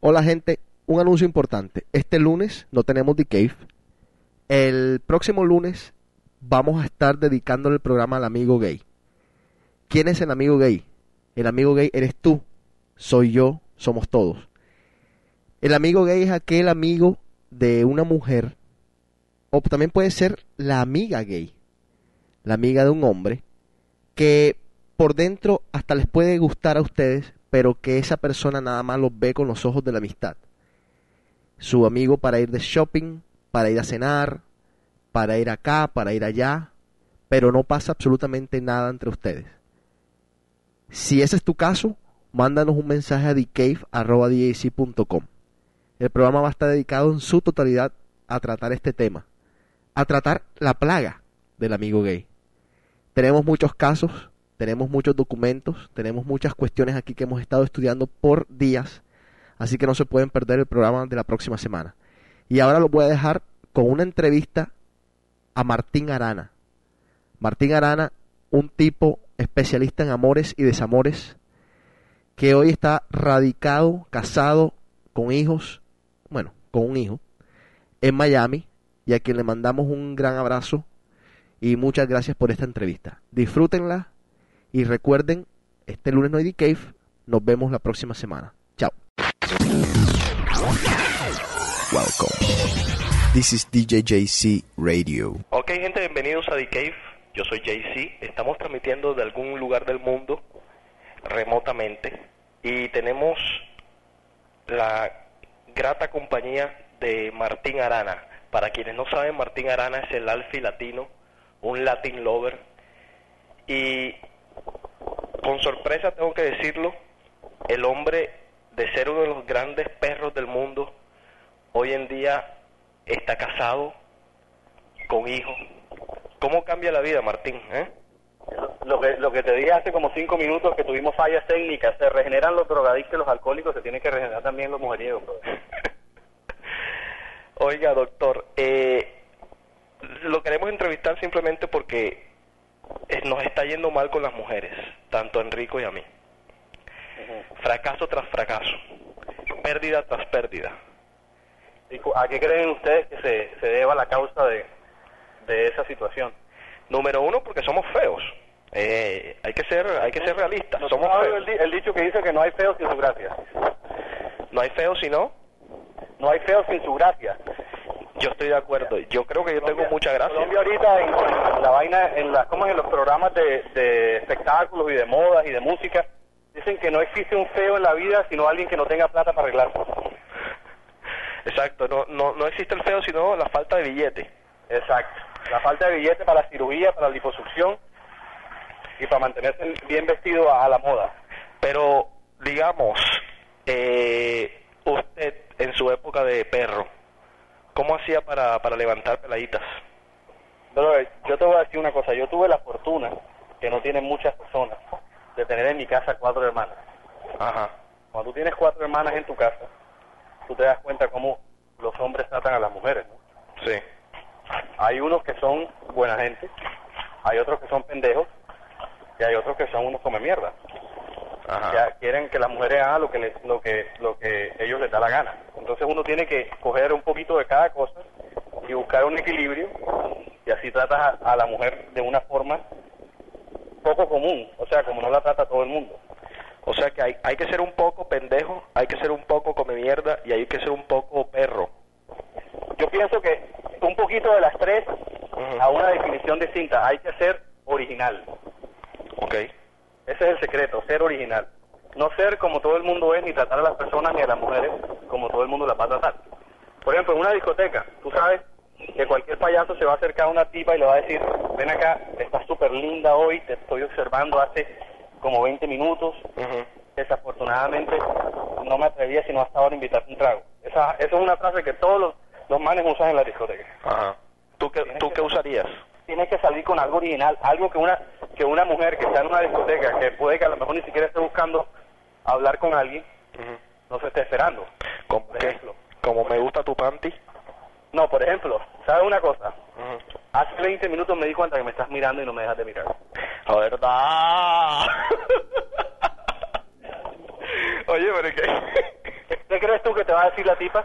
Hola gente, un anuncio importante. Este lunes no tenemos The Cave. El próximo lunes vamos a estar dedicándole el programa al amigo gay. ¿Quién es el amigo gay? El amigo gay eres tú, soy yo, somos todos. El amigo gay es aquel amigo de una mujer, o también puede ser la amiga gay, la amiga de un hombre, que por dentro hasta les puede gustar a ustedes, pero que esa persona nada más los ve con los ojos de la amistad. Su amigo para ir de shopping, para ir a cenar, para ir acá, para ir allá, pero no pasa absolutamente nada entre ustedes. Si ese es tu caso, mándanos un mensaje a thecave.com. El programa va a estar dedicado en su totalidad a tratar este tema, a tratar la plaga del amigo gay. Tenemos muchos casos, tenemos muchos documentos, tenemos muchas cuestiones aquí que hemos estado estudiando por días, así que no se pueden perder el programa de la próxima semana. Y ahora lo voy a dejar con una entrevista a Martín Arana. Martín Arana, un tipo especialista en amores y desamores, que hoy está radicado, casado, con hijos, bueno, con un hijo, en Miami, y a quien le mandamos un gran abrazo y muchas gracias por esta entrevista. Disfrútenla y recuerden, este lunes no hay Cave, nos vemos la próxima semana. Chao. Welcome. This is DJ JC Radio. Ok, gente, bienvenidos a The Cave. Yo soy JC. Estamos transmitiendo de algún lugar del mundo remotamente y tenemos la grata compañía de Martín Arana. Para quienes no saben, Martín Arana es el alfi latino, un Latin lover. Y con sorpresa tengo que decirlo, el hombre de ser uno de los grandes perros del mundo, hoy en día está casado, con hijos. ¿Cómo cambia la vida, Martín? eh? Lo que, lo que te dije hace como cinco minutos, que tuvimos fallas técnicas, se regeneran los drogadictos y los alcohólicos, se tienen que regenerar también los mujeriegos. Oiga, doctor, eh, lo queremos entrevistar simplemente porque nos está yendo mal con las mujeres, tanto a Enrico y a mí. Fracaso tras fracaso, pérdida tras pérdida. ¿Y ¿A qué creen ustedes que se, se deba la causa de, de esa situación? Número uno, porque somos feos. Eh, hay que ser, hay que ser realistas. ¿No somos feos. el, di- el dicho que dice que no hay feo sin su gracia? No hay feos, sino. No hay feo sin su gracia. Yo estoy de acuerdo. Yo creo que yo tengo mucha gracia. Colombia ahorita en, la vaina, en las, ¿cómo es? en los programas de, de espectáculos y de modas y de música, dicen que no existe un feo en la vida sino alguien que no tenga plata para arreglarse. Exacto. No, no, no existe el feo, sino la falta de billete. Exacto. La falta de billete para la cirugía, para la liposucción y para mantenerse bien vestido a, a la moda. Pero, digamos, eh, usted en su época de perro, ¿cómo hacía para, para levantar peladitas? Pero eh, yo te voy a decir una cosa, yo tuve la fortuna, que no tienen muchas personas, de tener en mi casa cuatro hermanas. Ajá. Cuando tú tienes cuatro hermanas en tu casa, tú te das cuenta cómo los hombres tratan a las mujeres, ¿no? Sí. Hay unos que son buena gente, hay otros que son pendejos y hay otros que son unos come mierda. Ajá. Ya quieren que las mujeres hagan lo que les, lo que lo que ellos les da la gana. Entonces uno tiene que coger un poquito de cada cosa y buscar un equilibrio y así tratas a, a la mujer de una forma poco común, o sea, como no la trata todo el mundo. O sea que hay, hay que ser un poco pendejo, hay que ser un poco come mierda y hay que ser un poco perro. Yo pienso que un poquito de las tres a una definición distinta. Hay que ser original. Ok. Ese es el secreto, ser original. No ser como todo el mundo es, ni tratar a las personas ni a las mujeres como todo el mundo las va a tratar. Por ejemplo, en una discoteca, tú sabes que cualquier payaso se va a acercar a una tipa y le va a decir, ven acá, estás súper linda hoy, te estoy observando hace como 20 minutos. Desafortunadamente no me atrevía sino hasta ahora a invitarte un trago. Esa, esa es una frase que todos los, los manes usan en la discoteca. Ajá. ¿Tú qué, ¿Tú qué usarías? Tienes que salir con algo original, algo que una que una mujer que está en una discoteca, que puede que a lo mejor ni siquiera esté buscando hablar con alguien, no se esté esperando. ¿Como Por ejemplo. Como me gusta tu panty. No, por ejemplo, ¿sabes una cosa? Hace 20 minutos me di cuenta que me estás mirando y no me dejas de mirar. La verdad. Oye, pero ¿Qué crees tú que te va a decir la tipa?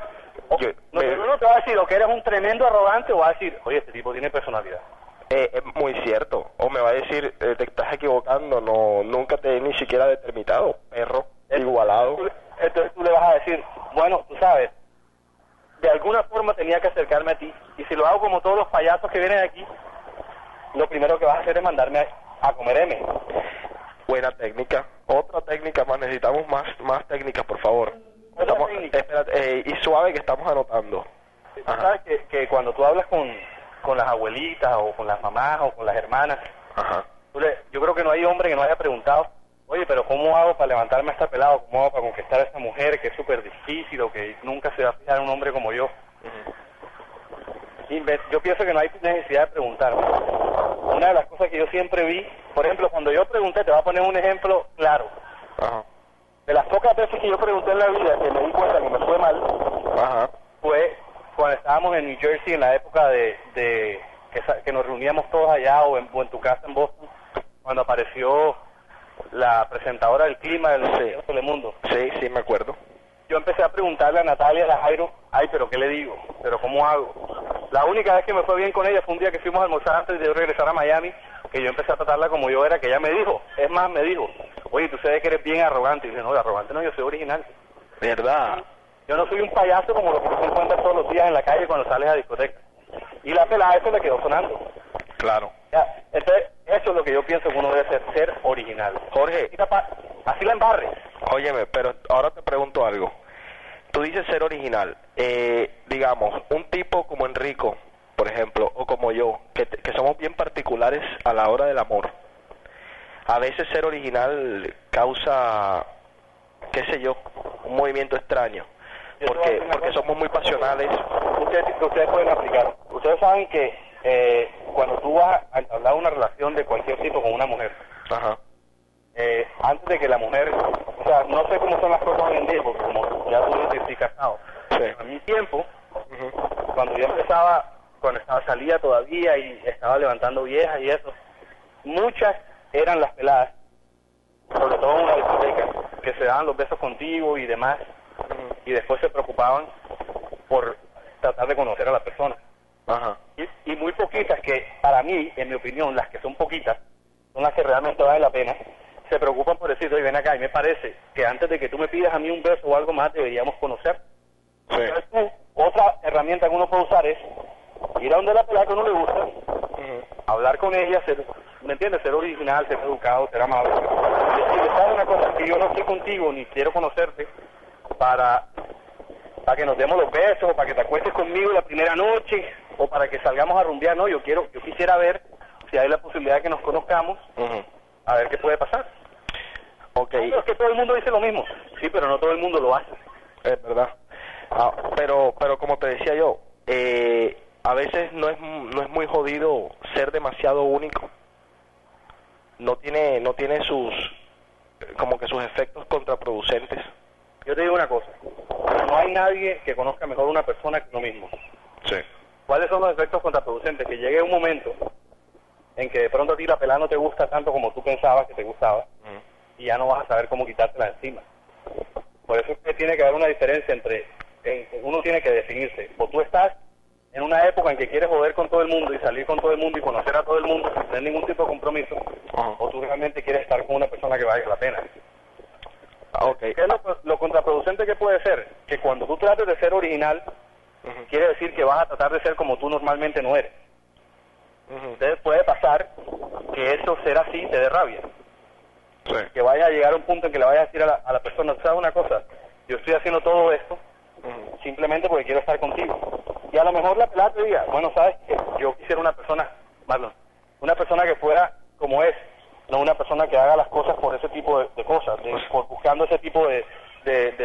Yo- no, me- no te va a decir o que eres un tremendo arrogante o va a decir, oye, este tipo tiene personalidad. Eh, es muy cierto. O me va a decir, eh, te estás equivocando, no nunca te he ni siquiera determinado, perro, igualado. Entonces tú le vas a decir, bueno, tú sabes, de alguna forma tenía que acercarme a ti. Y si lo hago como todos los payasos que vienen aquí, lo primero que vas a hacer es mandarme a, a comer M. Buena técnica. Otra técnica más, necesitamos más más técnicas, por favor. Estamos- técnica. espérate, eh, y suave que estamos anotando. Tú Ajá. sabes que, que cuando tú hablas con, con las abuelitas o con las mamás o con las hermanas, Ajá. yo creo que no hay hombre que no haya preguntado, oye, pero ¿cómo hago para levantarme a esta pelada? ¿Cómo hago para conquistar a esta mujer que es súper difícil o que nunca se va a fijar un hombre como yo? Yo pienso que no hay necesidad de preguntar. Una de las cosas que yo siempre vi, por ejemplo, cuando yo pregunté, te voy a poner un ejemplo claro. Ajá. De las pocas veces que yo pregunté en la vida que me di cuenta que me fue mal, Ajá. Estábamos en New Jersey en la época de, de que, nos reuníamos todos allá o en, o en tu casa en Boston, cuando apareció la presentadora del clima del Sí. Telemundo. Sí, sí, me acuerdo. Yo empecé a preguntarle a Natalia, a Jairo, ay, pero ¿qué le digo? ¿Pero cómo hago? La única vez que me fue bien con ella fue un día que fuimos a almorzar antes de yo regresar a Miami, que yo empecé a tratarla como yo era, que ella me dijo, es más, me dijo, oye, tú sabes que eres bien arrogante. Y dije, no, arrogante no, yo soy original. ¿Verdad? Yo no soy un payaso como lo que tú te encuentras todos los días en la calle cuando sales a discoteca. Y la pelada eso le quedó sonando. Claro. Ya, entonces, eso es lo que yo pienso que uno debe ser, ser original. Jorge, Así la, embarres. Óyeme, pero ahora te pregunto algo. Tú dices ser original. Eh, digamos, un tipo como Enrico, por ejemplo, o como yo, que, te- que somos bien particulares a la hora del amor. A veces ser original causa, qué sé yo, un movimiento extraño. Porque, porque somos muy pasionales. Ustedes, ustedes pueden aplicar. Ustedes saben que eh, cuando tú vas a entablar una relación de cualquier tipo con una mujer, Ajá. eh, antes de que la mujer, o sea, no sé cómo son las cosas hoy en día, porque como ya tú estoy casado. Sí. A mi tiempo, cuando yo empezaba, cuando estaba salía todavía y estaba levantando viejas y eso, muchas eran las peladas, sobre todo en una discoteca, que se daban los besos contigo y demás. Y después se preocupaban por tratar de conocer a la persona. Ajá. Y, y muy poquitas que, para mí, en mi opinión, las que son poquitas, son las que realmente valen la pena, se preocupan por decir, oye, ven acá, y me parece que antes de que tú me pidas a mí un beso o algo más, deberíamos conocer. Sí. Entonces, tú, otra herramienta que uno puede usar es ir a donde la pelada que uno le gusta, hablar con ella, ser, ¿me entiendes? Ser original, ser educado, ser amable. Decirle, ¿sabes una cosa? Que yo no estoy contigo ni quiero conocerte para, para que nos demos los besos, o para que te acuestes conmigo la primera noche, o para que salgamos a rumbear. No, yo quiero, yo quisiera ver si hay la posibilidad de que nos conozcamos, a ver qué puede pasar. Ok. Pero es que todo el mundo dice lo mismo. Sí, pero no todo el mundo lo hace. Es verdad. Ah, pero, pero como te decía yo, eh, a veces no es, no es muy jodido ser demasiado único. No tiene, no tiene sus, como que sus efectos contraproducentes. Yo te digo una cosa. No hay nadie que conozca mejor una persona que uno mismo. Sí. ¿Cuáles son los efectos contraproducentes? Que llegue un momento en que de pronto a ti la pelada no te gusta tanto como tú pensabas que te gustaba y ya no vas a saber cómo quitártela encima. Por eso es que tiene que haber una diferencia entre, en- uno tiene que definirse, o tú estás en una época en que quieres joder con todo el mundo y salir con todo el mundo y conocer a todo el mundo sin tener ningún tipo de compromiso, o tú realmente quieres estar con una persona que valga la pena. Ah, ok. ¿Qué es lo, lo contraproducente que puede ser? Que cuando tú trates de ser original, quiere decir que vas a tratar de ser como tú normalmente no eres. Ujú. Entonces puede pasar que eso ser así te dé rabia. Sí. Que vaya a llegar a un punto en que le vaya a decir a la, a la persona, ¿sabes una cosa? Yo estoy haciendo todo esto simplemente porque quiero estar contigo. Y a lo mejor la pelada te diga, bueno, ¿sabes qué? Yo quisiera una persona, Marlon, una persona que fuera como es, no una persona que haga las cosas por ese tipo de, de cosas, de- por buscando ese tipo de,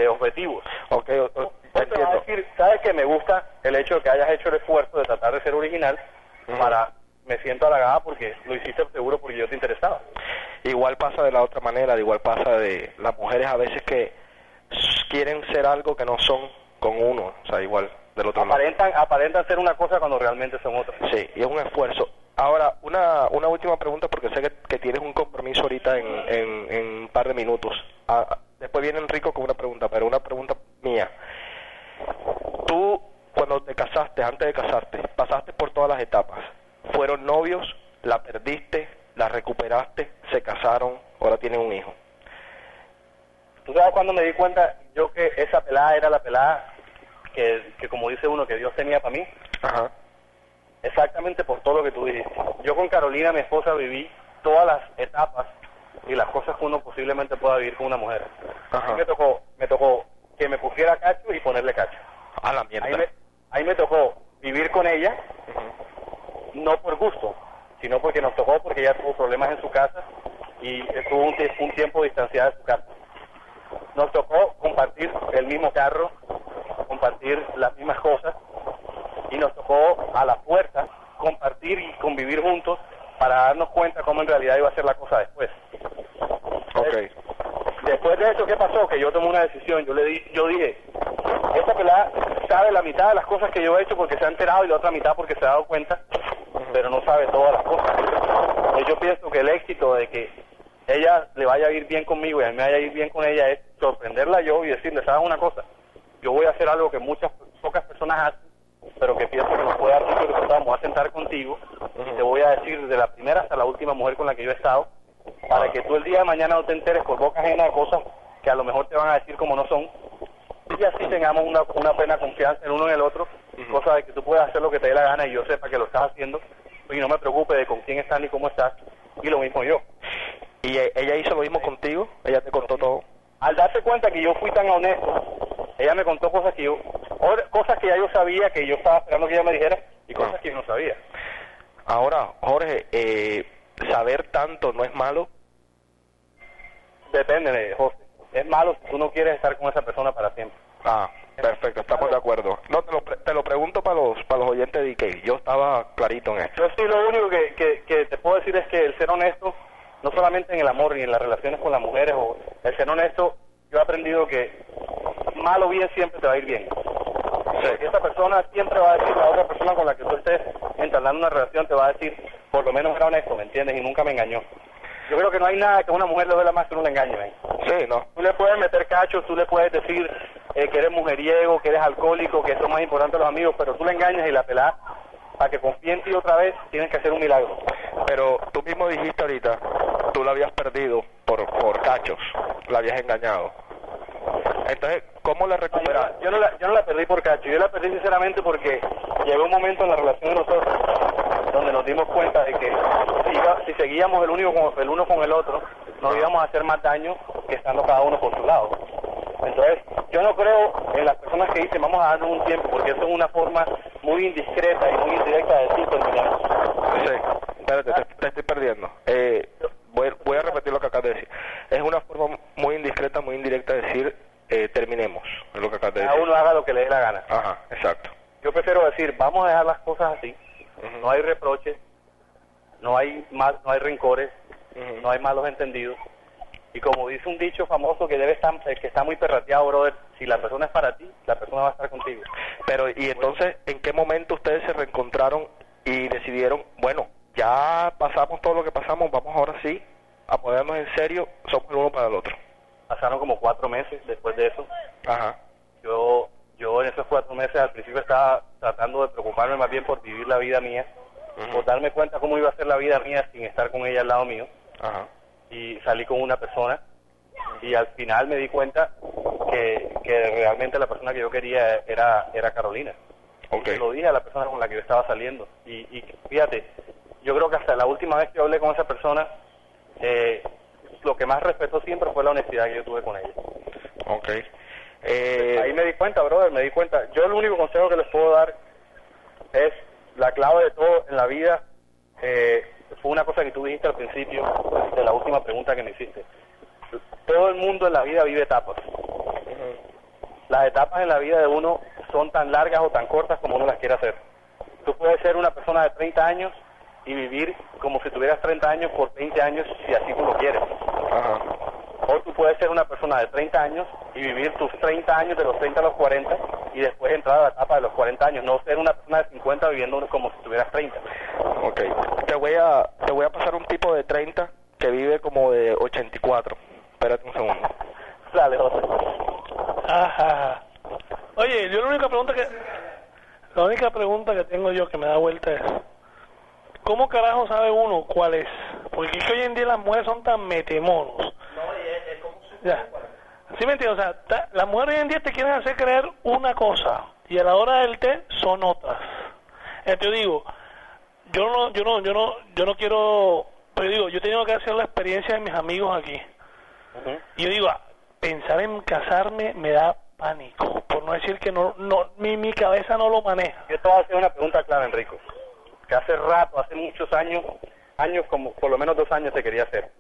objetivos. Ok, o- o- te va a entiendo. decir, ¿sabes que Me gusta el hecho de que hayas hecho el esfuerzo de tratar de ser original para, me siento halagada porque lo hiciste seguro porque yo te interesaba. Igual pasa de la otra manera, igual pasa de las mujeres a veces que quieren ser algo que no son con uno, o sea, igual del otro lado. Aparentan, aparentan ser una cosa cuando realmente son otra. Sí, y es un esfuerzo. Ahora, una, una última pregunta porque sé que, que tienes un compromiso ahorita en, en, en un par de minutos. Ah, ah, después viene Enrico con una pregunta, pero una pregunta mía. Tú, cuando te casaste, antes de casarte, pasaste por todas las etapas. Fueron novios, la perdiste, la recuperaste, se casaron, ahora tienen un hijo. ¿Tú sabes cuando me di cuenta yo que esa pelada era la pelada que, que como dice uno, que Dios tenía para mí? Ajá. Exactamente por todo lo que tú dijiste. Yo con Carolina, mi esposa, viví todas las etapas y las cosas que uno posiblemente pueda vivir con una mujer. Ajá. A mí me tocó, me tocó que me pusiera cacho y ponerle cacho. A la mierda. Ahí me, ahí me tocó vivir con ella, no por gusto, sino porque nos tocó, porque ella tuvo problemas en su casa y estuvo un tiempo distanciada de su casa. Nos tocó compartir el mismo carro, compartir las mismas cosas y nos tocó a la fuerza compartir y convivir juntos para darnos cuenta cómo en realidad iba a ser la cosa después. Ok. Después de eso, ¿qué pasó? Que yo tomé una decisión. Yo le di, yo dije, esta pelada sabe la mitad de las cosas que yo he hecho porque se ha enterado y la otra mitad porque se ha dado cuenta, pero no sabe todas las cosas. Entonces yo pienso que el éxito de que ella le vaya a ir bien conmigo y a mí me vaya a ir bien con ella es sorprenderla yo y decirle, ¿sabes una cosa? Yo voy a hacer algo que muchas, pocas personas hacen, pero que pienso que nos puede dar mucho resultado. Me voy a sentar contigo y te voy a decir de la primera hasta la última mujer con la que yo he estado, para que tú el día de mañana no te enteres por boca ajena de cosas que a lo mejor te van a decir como no son, y así tengamos una, una plena confianza el uno en el otro, cosa de que tú puedas hacer lo que te dé la gana y yo sepa que lo estás haciendo, y no me preocupe de con quién estás ni cómo estás, y lo mismo yo. ¿Y ella hizo lo mismo contigo? ¿Ella te contó todo? Al darse cuenta que yo fui tan honesto, ella me contó cosas que yo, cosas que ya yo sabía, que yo estaba esperando que ella me dijera, y cosas que yo no sabía. Ahora, Jorge, eh, saber tanto no es malo. Depende, de José. Es malo si tú no quieres estar con esa persona para siempre. Ah, perfecto, estamos de acuerdo. No, te lo, pre- te lo pregunto para los, para los oyentes de DK. Yo estaba clarito en esto. Yo sí, lo único que, que, que te puedo decir es que el ser honesto, no solamente en el amor ni en las relaciones con las mujeres, o el ser honesto, yo he aprendido que mal o bien siempre te va a ir bien. Porque esa persona siempre va a decir, la otra persona con la que tú estés entablando una relación te va a decir, por lo menos era honesto, ¿me entiendes? Y nunca me engañó. Yo creo que no hay nada que a una mujer le duela más que le engañe, ¿ven? Sí, no. Tú le puedes meter cachos, tú le puedes decir eh, que eres mujeriego, que eres alcohólico, que eso es más importante a los amigos, pero tú le engañas y la pelás para que confíe en ti otra vez, tienes que hacer un milagro. Pero tú mismo dijiste ahorita, tú la habías perdido por, por cachos, la habías engañado. Entonces, ¿cómo la No, yo, no- yo no la, yo no la perdí por cacho, yo la perdí sinceramente porque llegó un momento en la relación de nosotros donde nos dimos cuenta de que si, iba- si seguíamos el, único con- el uno con el otro, nos íbamos a hacer más daño que estando cada uno por su lado. Entonces, yo no creo en las personas que dicen vamos a darnos un tiempo, porque eso es una forma muy indiscreta y muy indirecta de decir terminamos. Sí, espérate, te, te estoy perdiendo. Eh, voy, voy a repetir lo que acabas de decir. Es una forma muy indiscreta, muy indirecta de decir eh, terminemos, es lo que acabas de Cada uno haga lo que le dé la gana. Ajá, exacto. Yo prefiero decir, vamos a dejar las cosas así, no hay reproches, no hay mal, no hay rencores, no hay malos entendidos. Y como dice un dicho famoso que debe estar, eh, que está muy perrateado, brother, si la persona es para ti, la persona va a estar contigo. Pero, ¿y entonces en qué momento ustedes se reencontraron y decidieron, bueno, ya pasamos todo lo que pasamos, vamos ahora sí a ponernos en serio, somos el uno para el otro? Pasaron como cuatro meses después de eso. Ajá. Yo, yo en esos cuatro meses al principio estaba tratando de preocuparme más bien por vivir la vida mía, por darme cuenta cómo iba a ser la vida mía sin estar con ella al lado mío. Ajá. y salí con una persona y al final me di cuenta que, que realmente la persona que yo quería era, era Carolina. Ok. Se lo dije a la persona con la que yo estaba saliendo. Y, y fíjate, yo creo que hasta la última vez que hablé con esa persona, eh, lo que más respetó siempre fue la honestidad que yo tuve con ella. Ok. Eh, Ahí me di cuenta, brother, me di cuenta. Yo el único consejo que les puedo dar es la clave de todo en la vida. eh, fue una cosa que tú dijiste al principio de la última pregunta que me hiciste. Todo el mundo en la vida vive etapas. Las etapas en la vida de uno son tan largas o tan cortas como uno las quiere hacer. Tú puedes ser una persona de 30 años y vivir como si tuvieras 30 años por 20 años si así tú lo quieres. Ajá. O tú puedes ser una persona de 30 años y vivir tus 30 años de los 30 a los 40 y después entrar a la etapa de los 40 años, no ser una persona de 50 viviendo como si tuvieras 30. Ok. Te voy a, te voy a pasar un tipo de 30 que vive como de 84. Espérate un segundo. Dale, José. Ajá. Oye, yo la única pregunta que la única pregunta que tengo yo que me da vuelta es ¿cómo carajo sabe uno cuál es? Porque es que hoy en día las mujeres son tan metemonos. Ya. ¿Sí me entiendes? O sea, ta- las mujeres hoy en día te quieren hacer creer una cosa y a la hora del té son otras. Entonces yo digo, yo no, yo no, yo no, yo no quiero, pero digo, yo he tenido que hacer la experiencia de mis amigos aquí. Ujú. Y yo digo, ah, pensar en casarme me da pánico, por no decir que no, no mi, mi cabeza no lo maneja. Yo te voy a hacer una pregunta clara, Enrico. Que hace rato, hace muchos años, años como por lo menos dos años te quería hacer.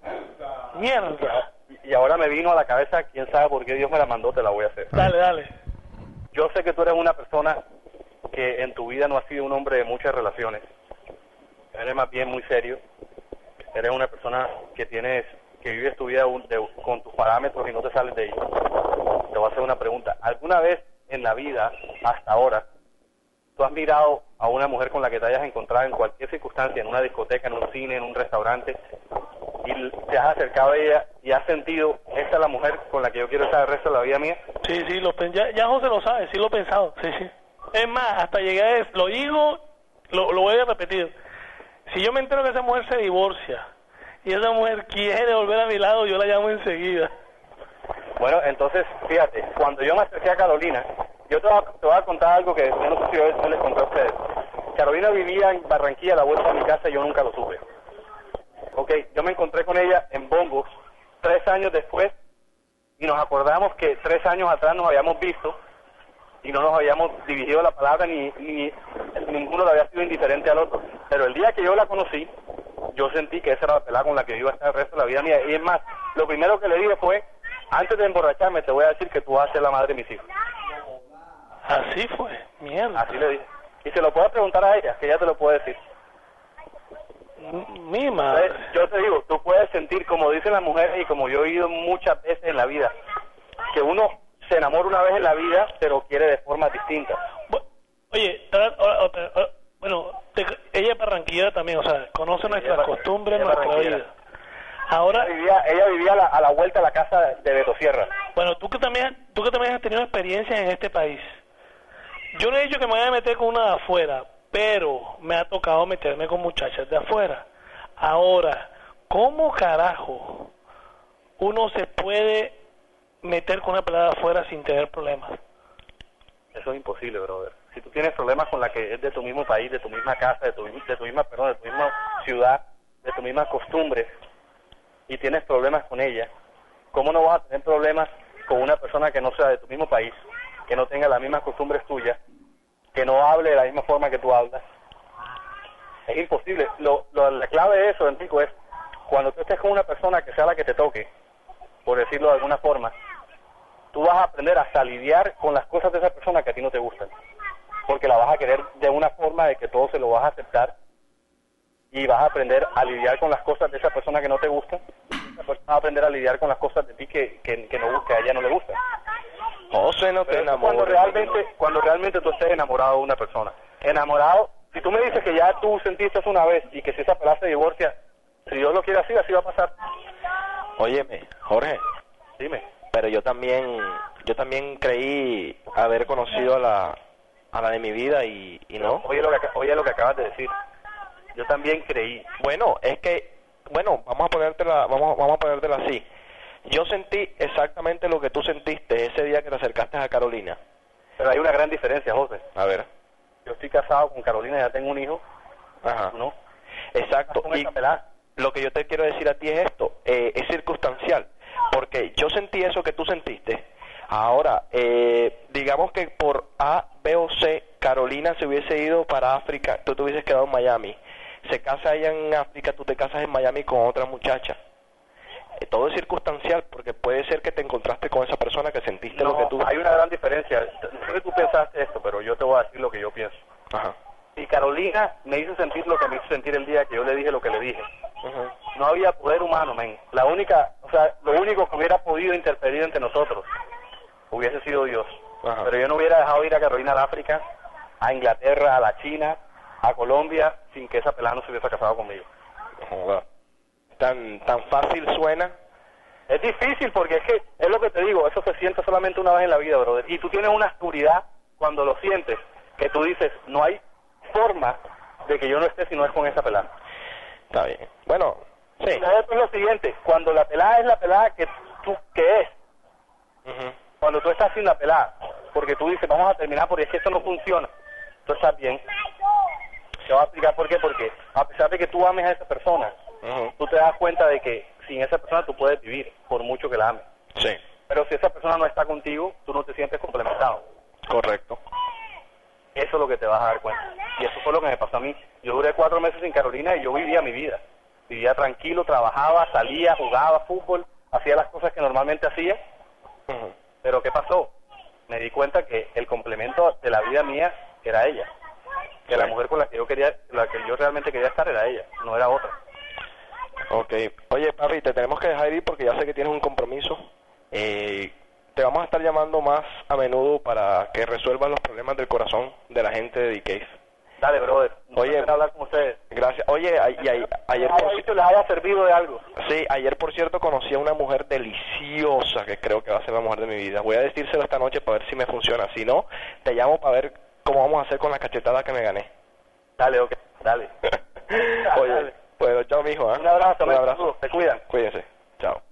Mierda. Y ahora me vino a la cabeza, quién sabe por qué Dios me la mandó, te la voy a hacer. Dale, dale. Yo sé que tú eres una persona que en tu vida no has sido un hombre de muchas relaciones. Eres más bien muy serio. Eres una persona que tienes, que vives tu vida un- de- con tus parámetros y no te sales de ellos. Te voy a hacer una pregunta. ¿Alguna vez en la vida, hasta ahora, tú has mirado a una mujer con la que te hayas encontrado en cualquier circunstancia, en una discoteca, en un cine, en un restaurante, y te has acercado a ella y has sentido, esta es la mujer con la que yo quiero estar el resto de la vida mía? Sí, sí, lo, ya, ya José lo sabe, sí lo he pensado, sí, sí. Es más, hasta llegué a eso, lo digo, lo, lo voy a repetir. Si yo me entero que esa mujer se divorcia y esa mujer quiere volver a mi lado, yo la llamo enseguida. Bueno, entonces, fíjate, cuando yo me acerqué a Carolina, yo te voy a, te voy a contar algo que yo no sé si les conté a ustedes. Carolina vivía en Barranquilla a la vuelta de mi casa y yo nunca lo supe. Ok, yo me encontré con ella en Bombos tres años después y nos acordamos que tres años atrás nos habíamos visto y no nos habíamos dividido la palabra ni, ni ninguno le había sido indiferente al otro. Pero el día que yo la conocí, yo sentí que esa era la pelada con la que yo iba a estar el resto de la vida mía. Y es más, lo primero que le dije fue, antes de emborracharme te voy a decir que tú vas a ser la madre de mis hijos. Así fue, mierda. Así le dije. Y se lo puedes preguntar a ella, que ella te lo puede decir. Mi madre. Entonces, yo te digo, tú puedes sentir, como dicen las mujeres y como yo he oído muchas veces en la vida, que uno se enamora una vez en la vida, pero quiere de forma distinta. Oye, bueno, te- ella es barranquillera también, o sea, conoce nuestras costumbres, nuestra vida. Ahora, Ella vivía, ella vivía a, la, a la vuelta de la casa de Beto Sierra. bueno, tú que también, tú que también has tenido experiencia en este país. Yo no he dicho que me vaya a meter con una de afuera, pero me ha tocado meterme con muchachas de afuera. Ahora, ¿cómo carajo uno se puede meter con una pelada de afuera sin tener problemas? Eso es imposible, brother. Si tú tienes problemas con la que es de tu mismo país, de tu misma casa, de tu, de tu misma, perdón, de tu misma ciudad, de tu misma costumbre, y tienes problemas con ella, ¿cómo no vas a tener problemas con una persona que no sea de tu mismo país, que no tenga las mismas costumbres tuyas, que no hable de la misma forma que tú hablas? Es imposible. Lo, lo- la clave de eso, Enrico, es cuando tú estés con una persona que sea la que te toque, por decirlo de alguna forma, tú vas a aprender hasta a lidiar con las cosas de esa persona que a ti no te gustan. Porque la vas a querer de una forma de que todo se lo vas a aceptar y vas a aprender a lidiar con las cosas de esa persona que no te gustan. Esa persona va a aprender a lidiar con las cosas de ti que, que, que, no, que a ella no le gustan. José, no te Pero es cuando realmente, cuando realmente tú estés enamorado de una persona. Enamorado, si tú me dices que ya tú sentiste eso una vez y que si esa pelada se divorcia, si Dios lo quiere así, así va a pasar. Óyeme, Jorge, Dime. pero yo también, yo también creí haber conocido a la, a la de mi vida y, y no. Oye lo, que, oye lo que acabas de decir. Yo también creí. Bueno, es que, bueno, vamos a ponértela, vamos, vamos a ponértela así. Yo sentí exactamente lo que tú sentiste ese día que te acercaste a Carolina. Pero hay una gran diferencia, José. A ver. Yo estoy casado con Carolina, ya tengo un hijo, Ajá. ¿no? Exacto. Y lo que yo te quiero decir a ti es esto, eh, es circunstancial, porque yo sentí eso que tú sentiste. Ahora, eh, digamos que por A, B o C, Carolina se hubiese ido para África, tú te hubieses quedado en Miami. Se casa ella en África, tú te casas en Miami con otra muchacha todo es circunstancial, porque puede ser que te encontraste con esa persona que sentiste lo que tú. Hay una gran diferencia. No sé que tú pensaste esto, pero yo te voy a decir lo que yo pienso. Ajá. Y Carolina me hizo sentir lo que me hizo sentir el día que yo le dije lo que le dije. Uh. No había poder humano, men. La única, o sea, lo único que hubiera podido interferir entre nosotros hubiese sido Dios. Ajá. Pero yo no hubiera dejado ir a Carolina al África, a Inglaterra, a la China, a Colombia, sin que esa pelada no se hubiese casado conmigo. Tan, tan fácil suena. Es difícil porque es que, es lo que te digo, eso se siente solamente una vez en la vida, brother. Y tú tienes una seguridad cuando lo sientes, que tú dices, no hay forma de que yo no esté si no es con esa pelada. Está bien. Bueno, sí. Es lo siguiente, cuando la pelada es la pelada que tú, que es, cuando tú estás sin la pelada, porque tú dices, vamos a terminar porque es que esto no funciona, tú estás bien. Te voy a explicar por qué, porque a pesar de que tú ames a esa persona, Tú te das cuenta de que sin esa persona tú puedes vivir, por mucho que la ames. Sí, Pero si esa persona no está contigo, tú no te sientes complementado. correcto. Eso es lo que te vas a dar cuenta. Y eso fue lo que me pasó a mí. Yo duré cuatro meses en Carolina y yo vivía mi vida. Vivía tranquilo, trabajaba, salía, jugaba fútbol, hacía las cosas que normalmente hacía. Pero ¿qué pasó? Me di cuenta que el complemento de la vida mía era ella. Que la mujer con la que yo quería, la que yo realmente quería estar era ella, no era otra. Ok. Oye, papi, te tenemos que dejar ir porque ya sé que tienes un compromiso. Eh, te vamos a estar llamando más a menudo para que resuelvas los problemas del corazón de la gente de D-Case. Dale, brother. Un Oye. hablar con ustedes. Gracias. Oye, a- y a- ayer, por, visto les haya servido de algo. sí, ayer por cierto conocí a una mujer deliciosa que creo que va a ser la mujer de mi vida. Voy a decírselo esta noche para ver si me funciona. Si no, te llamo para ver cómo vamos a hacer con la cachetada que me gané. Dale, ok. Dale. Oye, Dale. Bueno, chao, mijo. ¿ah? Un abrazo, Un abrazo. Te cuidan. Cuídense. Chao.